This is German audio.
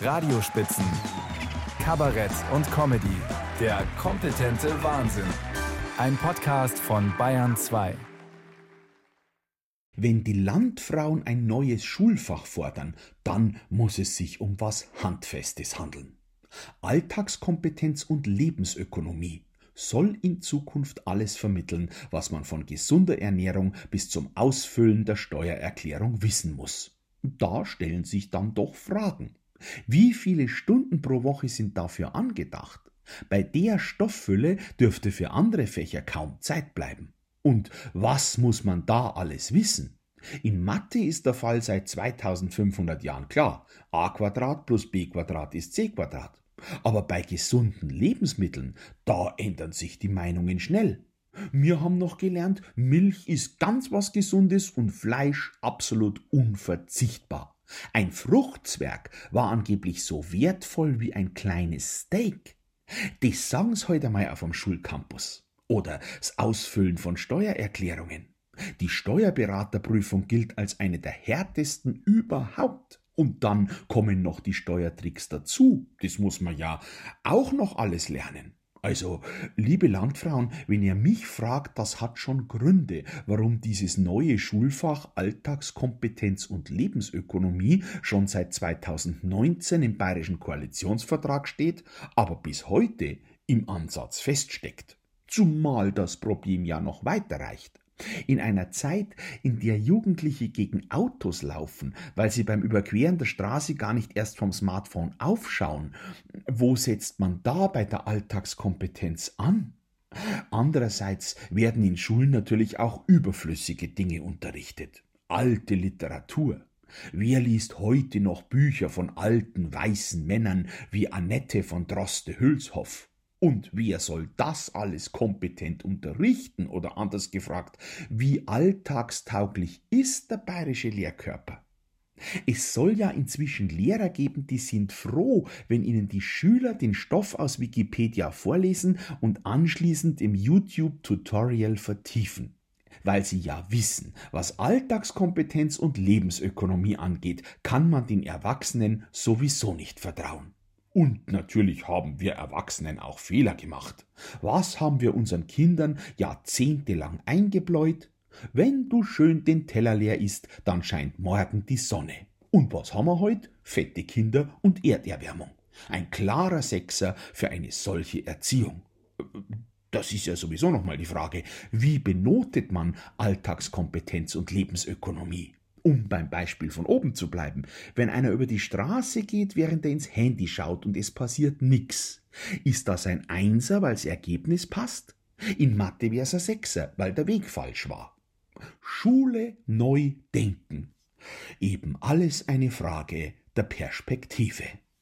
Radiospitzen, Kabarett und Comedy. Der kompetente Wahnsinn. Ein Podcast von Bayern 2. Wenn die Landfrauen ein neues Schulfach fordern, dann muss es sich um was Handfestes handeln. Alltagskompetenz und Lebensökonomie soll in Zukunft alles vermitteln, was man von gesunder Ernährung bis zum Ausfüllen der Steuererklärung wissen muss. Da stellen sich dann doch Fragen. Wie viele Stunden pro Woche sind dafür angedacht? Bei der Stofffülle dürfte für andere Fächer kaum Zeit bleiben. Und was muss man da alles wissen? In Mathe ist der Fall seit 2500 Jahren klar. a plus b ist c. Aber bei gesunden Lebensmitteln, da ändern sich die Meinungen schnell. Wir haben noch gelernt, Milch ist ganz was Gesundes und Fleisch absolut unverzichtbar. Ein Fruchtzwerg war angeblich so wertvoll wie ein kleines Steak. Das sagen's heute mal auf dem Schulcampus. Oder das Ausfüllen von Steuererklärungen. Die Steuerberaterprüfung gilt als eine der härtesten überhaupt. Und dann kommen noch die Steuertricks dazu. Das muss man ja auch noch alles lernen. Also, liebe Landfrauen, wenn ihr mich fragt, das hat schon Gründe, warum dieses neue Schulfach Alltagskompetenz und Lebensökonomie schon seit 2019 im bayerischen Koalitionsvertrag steht, aber bis heute im Ansatz feststeckt. Zumal das Problem ja noch weiter reicht. In einer Zeit, in der Jugendliche gegen Autos laufen, weil sie beim Überqueren der Straße gar nicht erst vom Smartphone aufschauen, wo setzt man da bei der Alltagskompetenz an? Andererseits werden in Schulen natürlich auch überflüssige Dinge unterrichtet. Alte Literatur. Wer liest heute noch Bücher von alten weißen Männern wie Annette von Droste-Hülshoff? Und wer soll das alles kompetent unterrichten? Oder anders gefragt, wie alltagstauglich ist der bayerische Lehrkörper? Es soll ja inzwischen Lehrer geben, die sind froh, wenn ihnen die Schüler den Stoff aus Wikipedia vorlesen und anschließend im YouTube-Tutorial vertiefen. Weil sie ja wissen, was Alltagskompetenz und Lebensökonomie angeht, kann man den Erwachsenen sowieso nicht vertrauen. Und natürlich haben wir Erwachsenen auch Fehler gemacht. Was haben wir unseren Kindern jahrzehntelang eingebläut? Wenn du schön den Teller leer isst, dann scheint morgen die Sonne. Und was haben wir heute? Fette Kinder und Erderwärmung. Ein klarer Sechser für eine solche Erziehung. Das ist ja sowieso nochmal die Frage, wie benotet man Alltagskompetenz und Lebensökonomie? Um beim Beispiel von oben zu bleiben, wenn einer über die Straße geht, während er ins Handy schaut und es passiert nix, ist das ein Einser, weil das Ergebnis passt? In Mathe wär's ein Sechser, weil der Weg falsch war. Schule neu denken. Eben alles eine Frage der Perspektive.